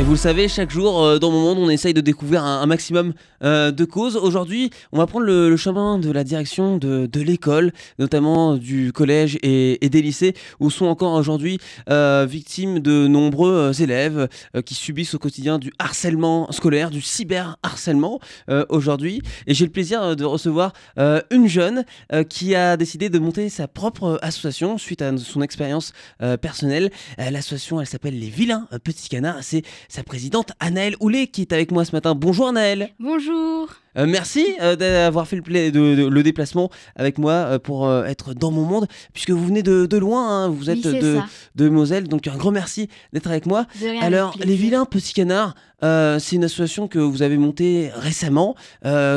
Et vous le savez, chaque jour euh, dans mon monde, on essaye de découvrir un, maximum euh, de causes. Aujourd'hui, on va prendre le, chemin de la direction de, l'école, notamment du collège et, des lycées, où sont encore aujourd'hui euh, victimes de nombreux élèves qui subissent au quotidien du harcèlement scolaire, du cyberharcèlement aujourd'hui. Et j'ai le plaisir de recevoir une jeune qui a décidé de monter sa propre association suite à son expérience personnelle. L'association, elle s'appelle Les Vilains Petits Canards. C'est sa présidente Anaëlle Houlet qui est avec moi ce matin. Bonjour Anaëlle. Bonjour. Euh, merci euh, d'avoir fait le, de, le, déplacement avec moi euh, pour être dans mon monde, puisque vous venez de, loin, hein. vous êtes de, de, Moselle, donc un grand merci d'être avec moi. Alors, les vilains petits canards, c'est une association que vous avez montée récemment.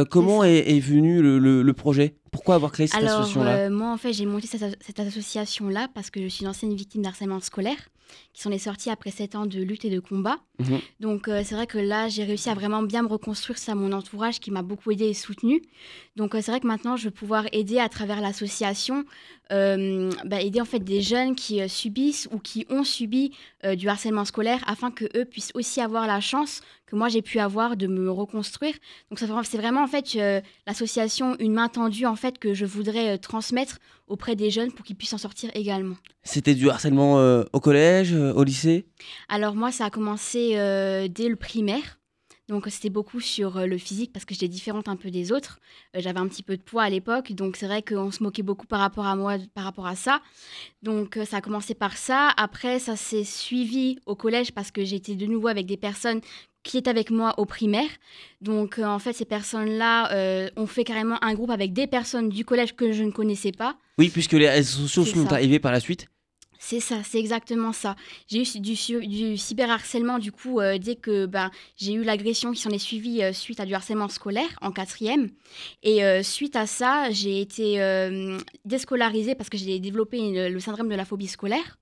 comment est, venu le, projet? Pourquoi avoir créé cette association-là? Moi, en fait, j'ai monté cette, cette association-là parce que je suis une ancienne victime d'harcèlement scolaire qui sont les sorties après 7 ans de lutte et de combat. Mhm. Donc euh, c'est vrai que là, j'ai réussi à vraiment bien me reconstruire ça, mon entourage qui m'a beaucoup aidé et soutenu. Donc euh, c'est vrai que maintenant, je vais pouvoir aider à travers l'association, euh, bah, aider en fait des jeunes qui subissent ou qui ont subi du harcèlement scolaire afin que eux puissent aussi avoir la chance que moi j'ai pu avoir de me reconstruire. Donc c'est vraiment en fait l'association une main tendue en fait que je voudrais transmettre auprès des jeunes pour qu'ils puissent en sortir également. C'était du harcèlement euh, au collège, euh, au lycée? Alors moi, ça a commencé euh, dès le primaire. Donc c'était beaucoup sur le physique parce que j'étais différente un peu des autres. J'avais un petit peu de poids à l'époque, donc c'est vrai qu'on se moquait beaucoup par rapport à moi, par rapport à ça. Donc ça a commencé par ça. Après, ça s'est suivi au collège parce que j'étais de nouveau avec des personnes qui est avec moi au primaire. Donc, euh, en fait, ces personnes-là euh, ont fait carrément un groupe avec des personnes du collège que je ne connaissais pas. Oui, puisque les réseaux sociaux sont arrivés par la suite. C'est ça, c'est exactement ça. J'ai eu du, du cyberharcèlement, du coup, euh, dès que ben, j'ai eu l'agression qui s'en est suivie suite à du harcèlement scolaire en quatrième. Et suite à ça, j'ai été déscolarisée parce que j'ai développé le syndrome de la phobie scolaire.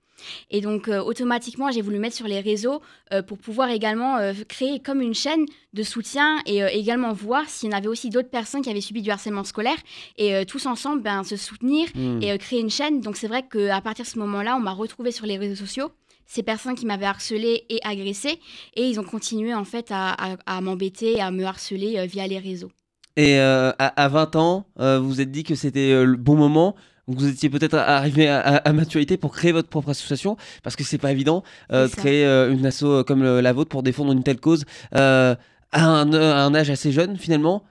Et donc, euh, automatiquement, j'ai voulu mettre sur les réseaux euh, pour pouvoir également euh, créer comme une chaîne de soutien et également voir s'il y en avait aussi d'autres personnes qui avaient subi du harcèlement scolaire et tous ensemble ben, se soutenir hmm. et créer une chaîne. Donc, c'est vrai qu'à partir de ce moment-là, on m'a retrouvé sur les réseaux sociaux ces personnes qui m'avaient harcelé et agressé et ils ont continué en fait à, à, m'embêter, à me harceler via les réseaux. Et à, à, 20 ans, vous vous êtes dit que c'était le bon moment vous étiez peut-être arrivé à, maturité pour créer votre propre association, parce que c'est pas évident euh, de créer euh, une asso euh, comme la vôtre pour défendre une telle cause à un, âge assez jeune finalement.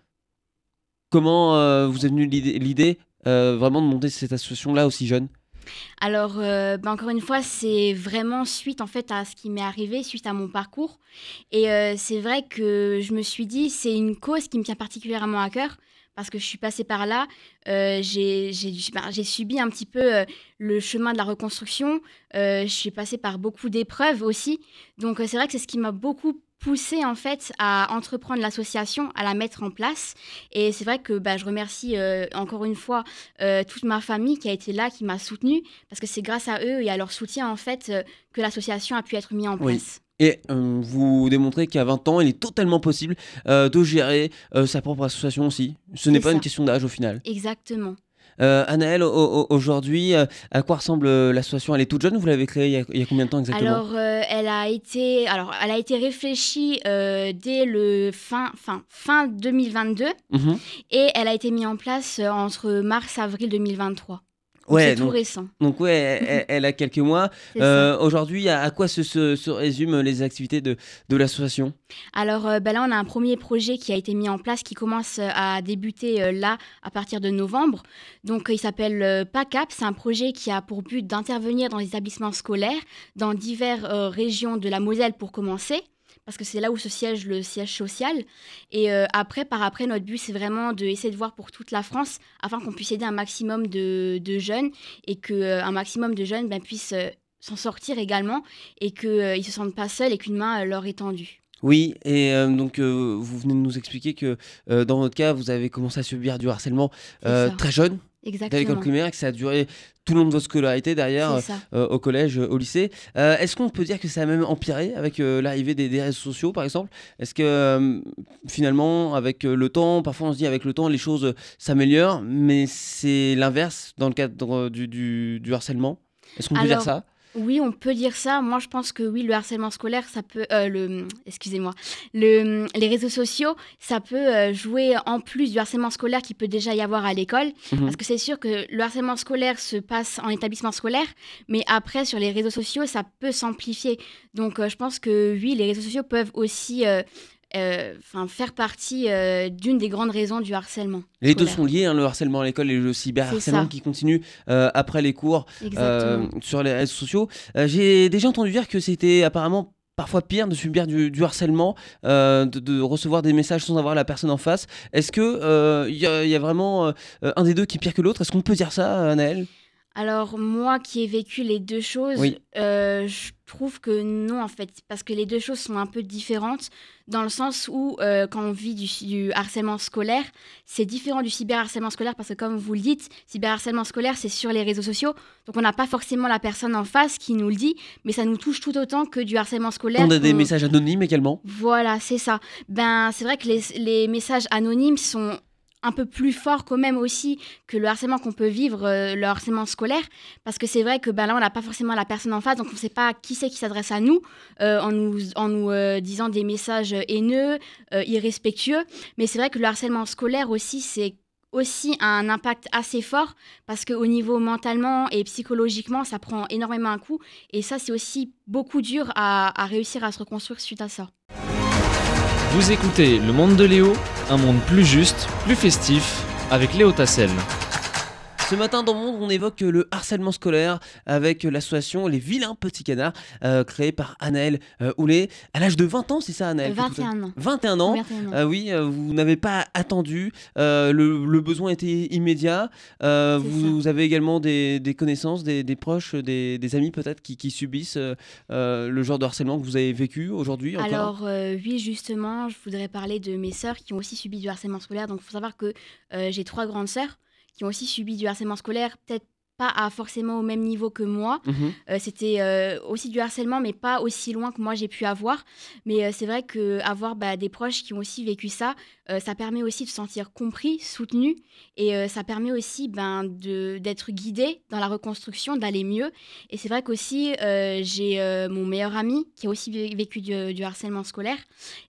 Comment vous est venue l'idée vraiment de monter cette association-là aussi jeune? Alors, ben, encore une fois, c'est vraiment suite en fait à ce qui m'est arrivé, suite à mon parcours. Et c'est vrai que je me suis dit, c'est une cause qui me tient particulièrement à cœur parce que je suis passée par là. Euh, j'ai subi un petit peu euh, le chemin de la reconstruction. Euh, je suis passée par beaucoup d'épreuves aussi. Donc c'est vrai que c'est ce qui m'a beaucoup poussé en fait à entreprendre l'association, à la mettre en place. Et c'est vrai que bah, je remercie encore une fois toute ma famille qui a été là, qui m'a soutenue, parce que c'est grâce à eux et à leur soutien en fait que l'association a pu être mise en place. Et euh, vous démontrez qu'à 20 ans, il est totalement possible euh, de gérer euh, sa propre association aussi. Ce n'est pas une question d'âge au final. Exactement. Anaëlle, aujourd'hui, à quoi ressemble l'association Elle est toute jeune, vous l'avez créée il y, a, combien de temps exactement? Alors, elle a été, alors, elle a été réfléchie dès le fin, fin, fin 2022 mhm. et elle a été mise en place entre mars et avril 2023. Ouais, c'est tout récent. Donc ouais, elle, a quelques mois. Euh, aujourd'hui, à, quoi se, se, résument les activités de, de l'association? Alors euh, ben là, on a un premier projet qui a été mis en place, qui commence euh, à débuter là à partir de novembre. Donc il s'appelle PACAP. C'est un projet qui a pour but d'intervenir dans les établissements scolaires dans diverses régions de la Moselle pour commencer parce que c'est là où se siège le siège social. Et euh, après, par après, notre but, c'est vraiment d'essayer de voir pour toute la France afin qu'on puisse aider un maximum de, jeunes et qu'un euh, un maximum de jeunes ben, puissent euh, s'en sortir également et qu'ils ne se sentent pas seuls et qu'une main leur est tendue. Oui, et donc vous venez de nous expliquer que dans votre cas, vous avez commencé à subir du harcèlement très jeune, Exactement. l'école primaire, que ça a duré tout le long de votre scolarité derrière, euh, au collège, au lycée. Euh, est-ce qu'on peut dire que ça a même empiré avec euh, l'arrivée des, réseaux sociaux, par exemple? Est-ce que finalement, avec le temps, parfois on se dit avec le temps, les choses s'améliorent, mais c'est l'inverse dans le cadre du, du, harcèlement? Est-ce qu'on peut dire ça? Oui, on peut dire ça. Moi, je pense que oui, le harcèlement scolaire, ça peut, euh, le, excusez-moi, le, les réseaux sociaux, ça peut euh, jouer en plus du harcèlement scolaire qui peut déjà y avoir à l'école, Mhm. parce que c'est sûr que le harcèlement scolaire se passe en établissement scolaire, mais après sur les réseaux sociaux, ça peut s'amplifier. Donc, euh, je pense que oui, les réseaux sociaux peuvent aussi, euh, euh, 'fin, faire partie euh, d'une des grandes raisons du harcèlement. Les deux sont liés, hein, le harcèlement à l'école et le cyberharcèlement qui continue euh, après les cours sur les réseaux sociaux. J'ai déjà entendu dire que c'était apparemment parfois pire de subir du, du harcèlement, de, de recevoir des messages sans avoir la personne en face. Est-ce que il y, a- il y a vraiment un des deux qui est pire que l'autre? Est-ce qu'on peut dire ça, Anaël Alors moi qui ai vécu les deux choses, Oui. euh, je trouve que non en fait, parce que les deux choses sont un peu différentes, dans le sens où euh, quand on vit du, du harcèlement scolaire, c'est différent du cyberharcèlement scolaire, parce que comme vous le dites, cyberharcèlement scolaire c'est sur les réseaux sociaux, donc on n'a pas forcément la personne en face qui nous le dit, mais ça nous touche tout autant que du harcèlement scolaire. On a des messages anonymes également. voilà, c'est ça. Ben, c'est vrai que les, les messages anonymes sont un peu plus forts quand même aussi que le harcèlement qu'on peut vivre, euh, le harcèlement scolaire, parce que c'est vrai que ben là, on n'a pas forcément la personne en face, donc on ne sait pas qui c'est qui s'adresse à nous, euh, en nous, en nous euh, disant des messages haineux, irrespectueux. Mais c'est vrai que le harcèlement scolaire aussi, c'est aussi un impact assez fort parce qu'au niveau mentalement et psychologiquement, ça prend énormément un coup. Et ça, c'est aussi beaucoup dur à réussir à se reconstruire suite à ça. Vous écoutez Le Monde de Léo, un monde plus juste, plus festif, avec Léo Tassel. Ce matin dans Monde, on évoque le harcèlement scolaire avec l'association Les Vilains Petits Canards, euh, créée par Anaël euh, Houlet. À l'âge de 20 ans, c'est ça, Anaël que tout a- 21 ans. 21 ans. 21 ans. Euh, oui, euh, vous n'avez pas attendu, le, le besoin était immédiat. Vous, avez également des, des connaissances, des, des proches, des, des amis peut-être qui, qui subissent le genre de harcèlement que vous avez vécu aujourd'hui Alors oui, justement, je voudrais parler de mes sœurs qui ont aussi subi du harcèlement scolaire. Donc il faut savoir que j'ai trois grandes sœurs qui ont aussi subi du harcèlement scolaire, peut-être pas à forcément au même niveau que moi. Mhm. Euh, C'était euh, aussi du harcèlement, mais pas aussi loin que moi j'ai pu avoir. Mais euh, c'est vrai que avoir bah, des proches qui ont aussi vécu ça, ça permet aussi de se sentir compris, soutenu, et ça permet aussi ben, de- d'être guidé dans la reconstruction, d'aller mieux. Et c'est vrai qu'aussi j'ai mon meilleur ami qui a aussi vé- vécu du, du harcèlement scolaire,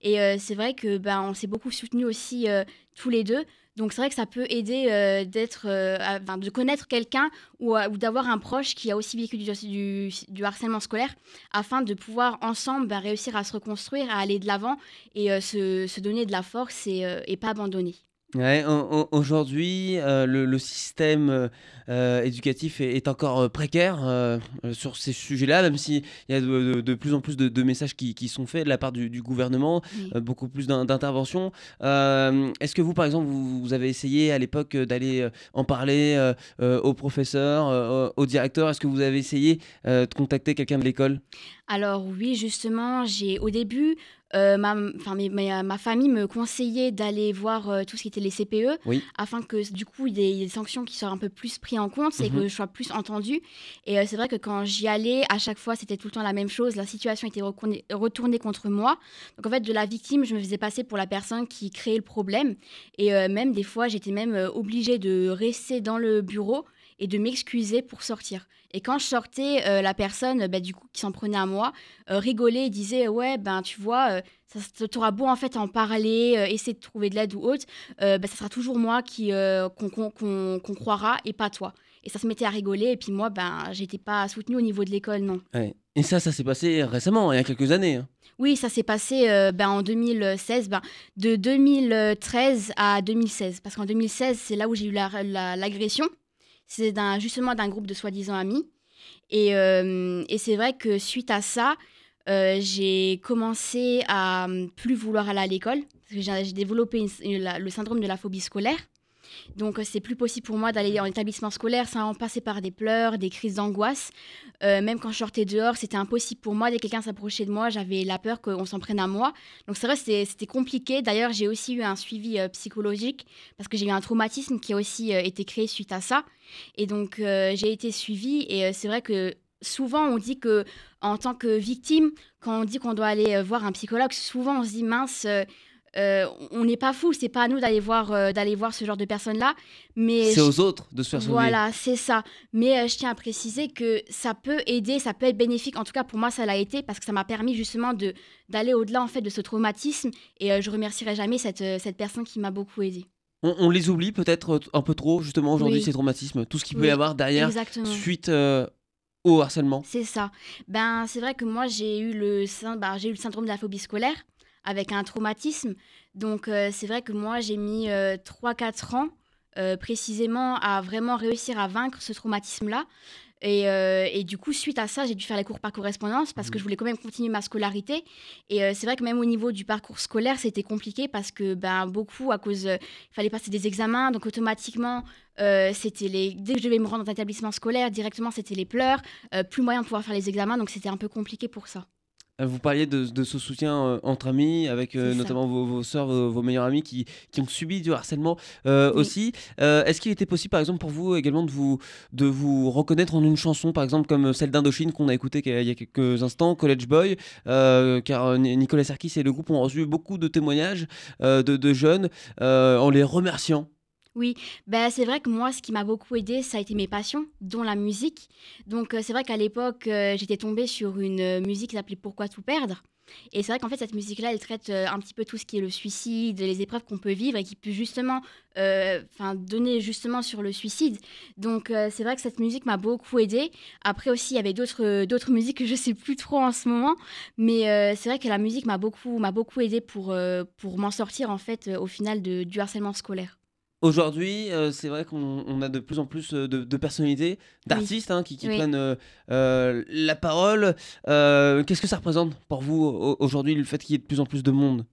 et c'est vrai que ben, on s'est beaucoup soutenu aussi tous les deux. Donc c'est vrai que ça peut aider euh, d'être, euh, de connaître quelqu'un ou, d'avoir un proche qui a aussi vécu du, harcèlement scolaire afin de pouvoir ensemble ben, réussir à se reconstruire, à aller de l'avant et euh, se, donner de la force et, et pas abandonner. Ouais, Aujourd'hui, euh, le, le système euh, euh, éducatif est, est encore précaire euh, sur ces sujets-là, même s'il y a de, de- de plus en plus de, de messages qui, qui sont faits de la part du, du gouvernement, Oui. beaucoup plus d'in- d'interventions. Est-ce que vous, par exemple, vous, vous avez essayé à l'époque d'aller en parler aux professeurs, euh, au directeur Est-ce que vous avez essayé de contacter quelqu'un de l'école? Alors oui, justement, j'ai au début, euh, ma, enfin, mes- mes- ma famille me conseillait d'aller voir euh, tout ce qui était les CPE, Oui. afin que du coup, il y ait des sanctions qui soient un peu plus prises en compte et Mhm. que je sois plus entendue. Et euh, c'est vrai que quand j'y allais, à chaque fois, c'était tout le temps la même chose. La situation était retournée, contre moi. Donc en fait, de la victime, je me faisais passer pour la personne qui créait le problème. Et euh, même des fois, j'étais même euh, obligée de rester dans le bureau et de m'excuser pour sortir. Et quand je sortais, euh, la personne, bah, du coup, qui s'en prenait à moi, euh, rigolait et disait ouais ben tu vois, euh, ça t'auras beau en fait en parler, euh, essayer de trouver de l'aide ou autre, bah, ça sera toujours moi qui qu'on qu'on- qu'on croira et pas toi. Et ça se mettait à rigoler et puis moi ben j'étais pas soutenue au niveau de l'école non. Ouais. Et ça, ça s'est passé récemment, il y a quelques années. hein. Oui, ça s'est passé euh, ben, en 2016, ben, de 2013 à 2016. Parce qu'en 2016, c'est là où j'ai eu la- la- l'agression. C'est justement d'un groupe de soi-disant amis. Et, euh, et c'est vrai que suite à ça, euh, j'ai commencé à euh, plus vouloir aller à l'école. Parce que j'ai développé le syndrome de la phobie scolaire. Donc, euh, c'est plus possible pour moi d'aller en établissement scolaire sans en passer par des pleurs, des crises d'angoisse. Euh, même quand je sortais dehors, c'était impossible pour moi. Dès que quelqu'un s'approchait de moi, j'avais la peur qu'on s'en prenne à moi. Donc, c'est vrai, c'était compliqué. D'ailleurs, j'ai aussi eu un suivi euh, psychologique parce que j'ai eu un traumatisme qui a aussi été créé suite à ça. Et donc, j'ai été suivie. Et c'est vrai que souvent, on dit que en tant que victime, quand on dit qu'on doit aller voir un psychologue, souvent on se dit mince. Euh, on n'est pas fou, c'est pas à nous d'aller voir, euh, d'aller voir ce genre de personnes-là. Mais C'est aux autres de se faire sauver. voilà, c'est ça. Mais euh, je tiens à préciser que ça peut aider, ça peut être bénéfique. En tout cas, pour moi, ça l'a été parce que ça m'a permis justement de d'aller au-delà en fait de ce traumatisme. Et je remercierai jamais cette, cette personne qui m'a beaucoup aidée. On, on les oublie peut-être un peu trop, justement, aujourd'hui, Oui. ces traumatismes. Tout ce qu'il peut y avoir derrière, Exactement. suite au harcèlement. C'est ça. Ben, c'est vrai que moi, j'ai eu, le, ben, j'ai eu le syndrome de la phobie scolaire avec un traumatisme. Donc, euh, c'est vrai que moi, j'ai mis euh, 3-4 ans euh, précisément à vraiment réussir à vaincre ce traumatisme-là. Et, euh, et du coup, suite à ça, j'ai dû faire les cours par correspondance parce que je voulais quand même continuer ma scolarité. Et c'est vrai que même au niveau du parcours scolaire, c'était compliqué parce que ben, beaucoup, à cause. Il fallait passer des examens, donc automatiquement, euh, c'était les. Dès que je devais me rendre dans un établissement scolaire, directement, c'était les pleurs. Euh, plus moyen de pouvoir faire les examens, donc c'était un peu compliqué pour ça. Euh, Vous parliez de, de ce soutien euh, entre amis, avec euh, notamment vos, vos sœurs, vos, vos meilleurs amis qui, qui ont subi du harcèlement euh, Oui. aussi. Est-ce qu'il était possible, par exemple, pour vous également de vous, de vous reconnaître en une chanson, par exemple, comme celle d'Indochine qu'on a écoutée il y a quelques instants, College Boy, car Ni- Nicolas Sarkis et le groupe ont reçu beaucoup de témoignages de, de jeunes en les remerciant. Ben, c'est vrai que moi, ce qui m'a beaucoup aidé, ça a été mes passions, dont la musique. Donc, euh, c'est vrai qu'à l'époque, euh, j'étais tombée sur une euh, musique qui s'appelait Pourquoi tout perdre? Et c'est vrai qu'en fait, cette musique-là, elle traite un petit peu tout ce qui est le suicide, les épreuves qu'on peut vivre et qui peut justement donner justement sur le suicide. Donc, c'est vrai que cette musique m'a beaucoup aidée. Après aussi, il y avait d'autres d'autres musiques que je sais plus trop en ce moment. Mais c'est vrai que la musique m'a beaucoup, m'a beaucoup aidée pour, pour m'en sortir, en fait, au final, du harcèlement scolaire. Aujourd'hui, euh, c'est vrai qu'on on a de plus en plus euh, de, de personnalités, d'artistes hein, qui, qui Oui. prennent euh, euh, la parole. Qu'est-ce que ça représente pour vous au- aujourd'hui, le fait qu'il y ait de plus en plus de monde?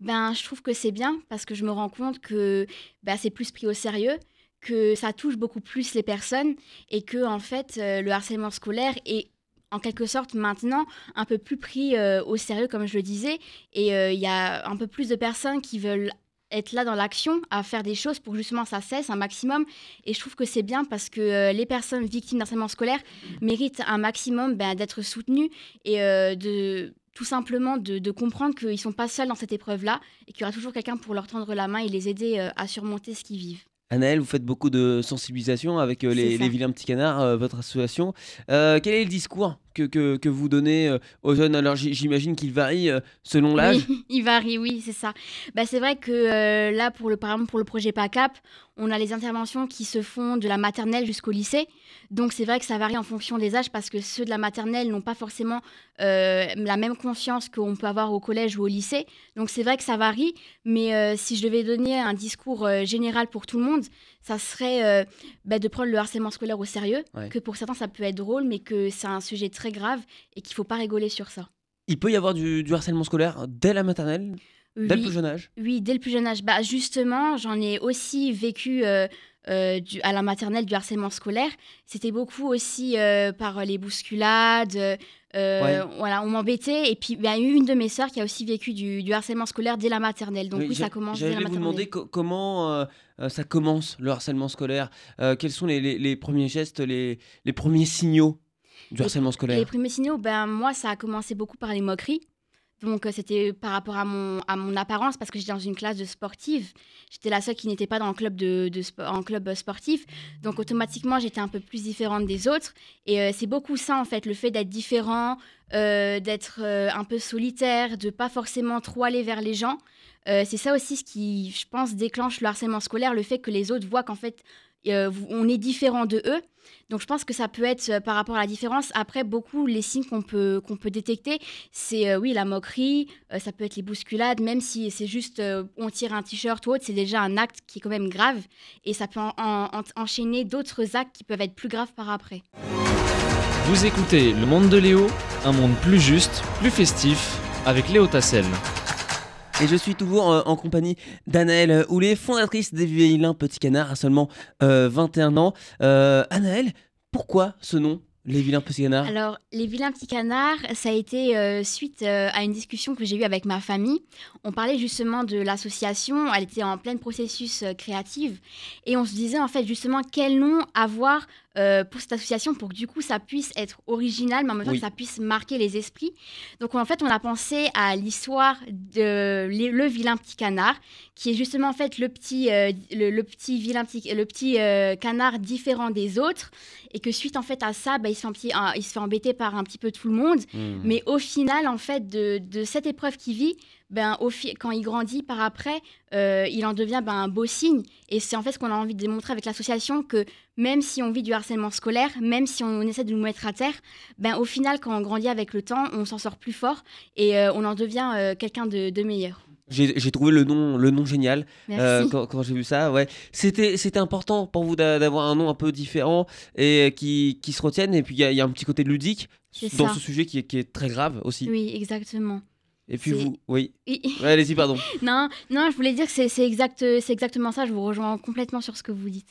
Ben, je trouve que c'est bien parce que je me rends compte que ben, c'est plus pris au sérieux, que ça touche beaucoup plus les personnes et que en fait le harcèlement scolaire est en quelque sorte maintenant un peu plus pris euh, au sérieux comme je le disais et euh, il y a un peu plus de personnes qui veulent être là dans l'action, à faire des choses pour justement ça cesse un maximum. Et je trouve que c'est bien parce que euh, les personnes victimes d'harcèlement scolaire méritent un maximum ben, d'être soutenues et euh, de tout simplement de, de comprendre qu'ils ne sont pas seuls dans cette épreuve-là et qu'il y aura toujours quelqu'un pour leur tendre la main et les aider euh, à surmonter ce qu'ils vivent. Anaël, vous faites beaucoup de sensibilisation avec les, vilains petits canards, votre association. Quel est le discours que, que, que vous donnez euh, aux jeunes Alors j'imagine qu'il varie euh, selon l'âge. Oui, il varie, oui, c'est ça. Bah, c'est vrai que euh, là, pour le, par exemple, pour le projet PACAP, on a les interventions qui se font de la maternelle jusqu'au lycée. Donc, c'est vrai que ça varie en fonction des âges parce que ceux de la maternelle n'ont pas forcément euh, la même confiance qu'on peut avoir au collège ou au lycée. Donc, c'est vrai que ça varie. Mais euh, si je devais donner un discours général pour tout le monde, ça serait euh, bah, de prendre le harcèlement scolaire au sérieux. Ouais. Que pour certains, ça peut être drôle, mais que c'est un sujet très grave et qu'il ne faut pas rigoler sur ça. Il peut y avoir du, du harcèlement scolaire dès la maternelle, dès le plus jeune âge? Oui, dès le plus jeune âge. Bah, justement, j'en ai aussi vécu euh, euh, du- à la maternelle du harcèlement scolaire. C'était beaucoup aussi par les bousculades. Euh, Ouais. Voilà, on m'embêtait. Et puis, il y a eu une de mes sœurs qui a aussi vécu du, du harcèlement scolaire dès la maternelle. Donc, oui, ça commence dès la J'allais vous maternelle. demander co- comment euh, euh, ça commence le harcèlement scolaire? Quels sont les, les- les premiers gestes, les, les premiers signaux du harcèlement scolaire? Les premiers signaux, ben, moi, ça a commencé beaucoup par les moqueries. Donc, euh, c'était par rapport à mon, à mon apparence, parce que j'étais dans une classe de sportive. J'étais la seule qui n'était pas dans un club, de, de en club euh, sportif. Donc, automatiquement, j'étais un peu plus différente des autres. Et euh, c'est beaucoup ça, en fait, le fait d'être différent, d'être un peu solitaire, de pas forcément trop aller vers les gens. C'est ça aussi ce qui, je pense, déclenche le harcèlement scolaire, le fait que les autres voient qu'en fait, euh, on est différent de eux. Donc je pense que ça peut être euh, par rapport à la différence. Après, beaucoup, les signes qu'on peut, peut détecter, c'est euh, oui, la moquerie, ça peut être les bousculades, même si c'est juste on tire un t-shirt ou autre, c'est déjà un acte qui est quand même grave. Et ça peut en- en- enchaîner d'autres actes qui peuvent être plus graves par après. Vous écoutez Le Monde de Léo, un monde plus juste, plus festif, avec Léo Tassel. Et je suis toujours euh, en compagnie d'Anaëlle Houlet, fondatrice des Vilains Petits Canards à seulement euh, 21 ans. Euh, pourquoi ce nom, Les Vilains Petits Canards Alors, les vilains petits canards, ça a été euh, suite euh, à une discussion que j'ai eue avec ma famille. On parlait justement de l'association, elle était en plein processus euh, créatif, et on se disait en fait justement quel nom avoir euh, pour cette association pour que du coup ça puisse être original, mais en même temps Oui. que ça puisse marquer les esprits. Donc en fait, on a pensé à l'histoire de le, le vilain petit canard, qui est justement en fait le petit, euh, le, le petit vilain petit, le petit euh, canard différent des autres, et que suite en fait à ça, bah, il, se fait petit- il se fait embêter par un petit peu tout le monde. Hmm. Mais au final, en fait, de, de cette épreuve qu'il vit, ben, au quand il grandit par après, euh, il en devient ben, un beau signe. Et c'est en fait ce qu'on a envie de démontrer avec l'association, que même si on vit du harcèlement scolaire, même si on essaie de nous mettre à terre, ben, au final, quand on grandit avec le temps, on s'en sort plus fort et euh, on en devient euh, quelqu'un de, de meilleur. J'ai j'ai trouvé le nom, le nom génial euh, quand, quand j'ai vu ça. Ouais, c'était c'était important pour vous d'a- d'avoir un nom un peu différent et qui, qui se retienne. Et puis il y, a- il y a un petit côté ludique dans ça. ce sujet qui qui est très grave aussi. Oui, exactement. Et puis vous, oui. Oui. Ouais, Allez-y, pardon. non, non, je voulais dire que c'est exact, exactement ça. Je vous rejoins complètement sur ce que vous dites.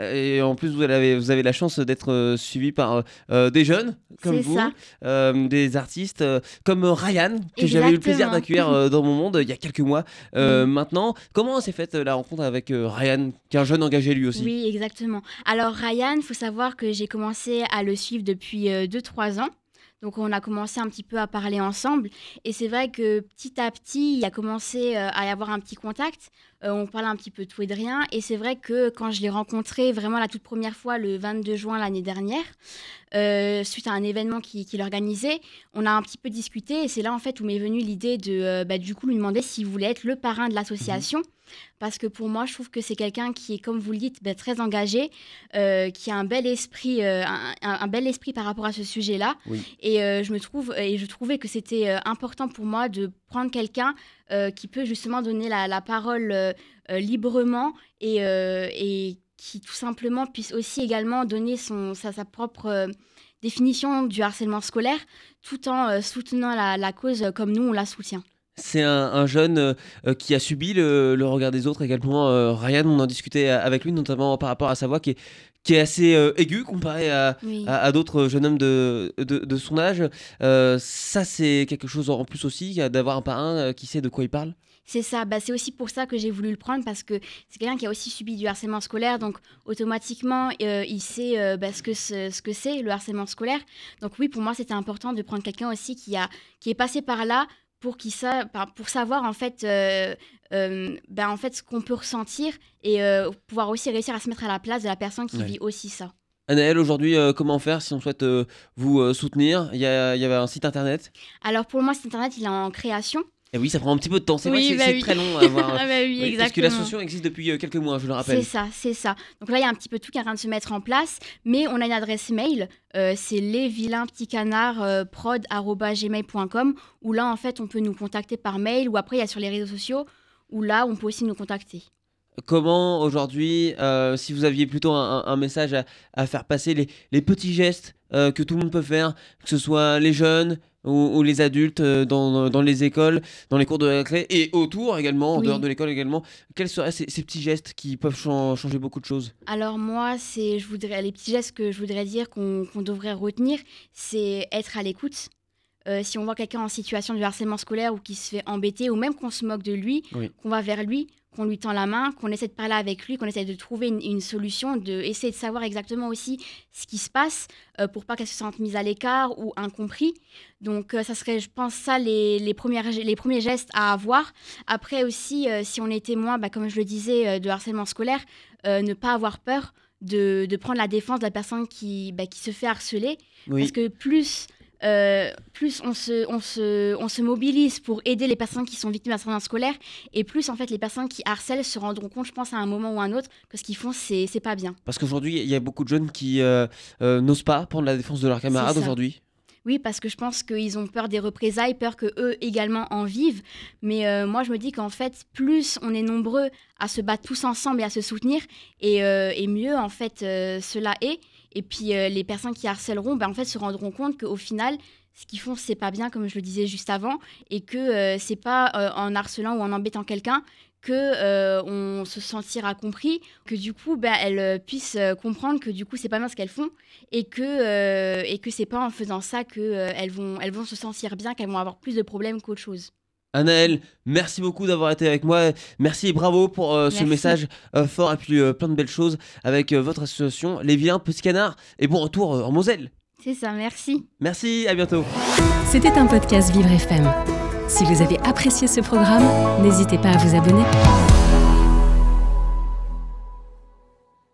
Et en plus, vous avez, vous avez la chance d'être euh, suivi par euh, des jeunes comme vous, euh, des artistes euh, comme euh, Ryan, que j'avais eu le plaisir d'accueillir euh, dans mon monde euh, il y a quelques mois euh, maintenant. Comment s'est faite euh, la rencontre avec euh, Ryan, qui est un jeune engagé lui aussi? Oui, exactement. Alors Ryan, il faut savoir que j'ai commencé à le suivre depuis 2-3 ans. Donc on a commencé un petit peu à parler ensemble. Et c'est vrai que petit à petit, il a commencé euh, à y avoir un petit contact. Euh, on parlait un petit peu de tout et de rien. Et c'est vrai que quand je l'ai rencontré vraiment la toute première fois, le 22 juin l'année dernière, euh, suite à un événement qu'il qui organisait, on a un petit peu discuté. Et c'est là en fait où m'est venue l'idée de bah, du coup lui demander s'il voulait être le parrain de l'association. Parce que pour moi, je trouve que c'est quelqu'un qui est, comme vous le dites, bah, très engagé, euh, qui a un bel esprit, euh, un, bel esprit par rapport à ce sujet-là. Oui. Et euh, je me trouve, et je trouvais que c'était important pour moi de prendre quelqu'un qui peut justement donner la, la parole librement et, et qui tout simplement puisse aussi également donner son, sa, sa propre définition du harcèlement scolaire, tout en soutenant la, la cause comme nous on la soutient. C'est un, un jeune euh, euh, qui a subi le, le regard des autres également. euh, Ryan, on en discutait euh, avec lui, notamment par rapport à sa voix qui est, qui est assez euh, aiguë comparée à, Oui. à, à d'autres jeunes hommes de, de, de son âge. Ça, c'est quelque chose en plus aussi, d'avoir un parrain qui sait de quoi il parle. C'est ça, bah, c'est aussi pour ça que j'ai voulu le prendre parce que c'est quelqu'un qui a aussi subi du harcèlement scolaire, donc automatiquement euh, il sait euh, bah, ce que c'est ce que c'est, le harcèlement scolaire. Donc oui, pour moi c'était important de prendre quelqu'un aussi qui, a, qui est passé par là pour, pour savoir en fait, euh, euh, bah, en fait ce qu'on peut ressentir et euh, pouvoir aussi réussir à se mettre à la place de la personne qui Ouais. vit aussi ça. Anaël, aujourd'hui, euh, comment faire si on souhaite euh, vous euh, soutenir? Il y, a, il y avait un site internet? Alors pour moi, cet internet il est en création. Et oui, ça prend un petit peu de temps. C'est Oui, vrai que bah c'est oui. très long à avoir. Ah bah oui, Oui, parce que l'association existe depuis euh, quelques mois, je le rappelle. C'est ça, c'est ça. Donc là, il y a un petit peu tout qui est en train de se mettre en place, mais on a une adresse mail, euh, c'est les vilains petits canards euh, où là, en fait, on peut nous contacter par mail ou après, il y a sur les réseaux sociaux où là, on peut aussi nous contacter. Comment aujourd'hui, euh, si vous aviez plutôt un, un- un message à, à faire passer, les, les petits gestes euh, que tout le monde peut faire, que ce soit les jeunes ou, ou les adultes euh, dans, dans les écoles, dans les cours de récré et autour également, en Oui. dehors de l'école également, quels seraient ces, ces petits gestes qui peuvent chan- changer beaucoup de choses? Alors moi, c'est, je voudrais, les petits gestes que je voudrais dire qu'on qu'on devrait retenir, c'est être à l'écoute. Euh, si on voit quelqu'un en situation de harcèlement scolaire ou qui se fait embêter, ou même qu'on se moque de lui, Oui. qu'on va vers lui, qu'on lui tend la main, qu'on essaie de parler avec lui, qu'on essaie de trouver une, une solution, de essayer de savoir exactement aussi ce qui se passe euh, pour pas qu'elle se sente mise à l'écart ou incompris. Donc euh, ça serait, je pense, ça les, les, premières, les premiers gestes à avoir. Après aussi, euh, si on est témoin, bah, comme je le disais, de harcèlement scolaire, ne pas avoir peur de, de prendre la défense de la personne qui, bah, qui se fait harceler. Oui. Parce que plus, euh, plus on, se, on, se, on se mobilise pour aider les personnes qui sont victimes d'harcèlement scolaire, et plus en fait les personnes qui harcèlent se rendront compte, je pense, à un moment ou à un autre, que ce qu'ils font, c'est pas bien. Parce qu'aujourd'hui, il y a beaucoup de jeunes qui euh, euh, n'osent pas prendre la défense de leurs camarades aujourd'hui. Oui, parce que je pense qu'ils ont peur des représailles, peur que eux également en vivent. Mais euh, moi, je me dis qu'en fait, plus on est nombreux à se battre tous ensemble et à se soutenir, et, euh, et mieux en fait euh, cela est. Et puis euh, les personnes qui harcèleront, ben, en fait, se rendront compte qu'au final, ce qu'ils font, c'est pas bien, comme je le disais juste avant, et que euh, c'est pas euh, en harcelant ou en embêtant quelqu'un que on se sentira compris, que du coup, ben, elles puissent comprendre que du coup, c'est pas bien ce qu'elles font, et que et que c'est pas en faisant ça que elles vont vont se sentir bien, qu'elles vont avoir plus de problèmes qu'autre chose. Anaël, merci beaucoup d'avoir été avec moi. Merci et bravo pour euh, ce Merci. message euh, fort et puis euh, plein de belles choses avec euh, votre association Les Vilains Petits Canards. Et bon retour euh, en Moselle. C'est ça, merci. Merci, à bientôt. C'était un podcast Vivre FM. Si vous avez apprécié ce programme, n'hésitez pas à vous abonner.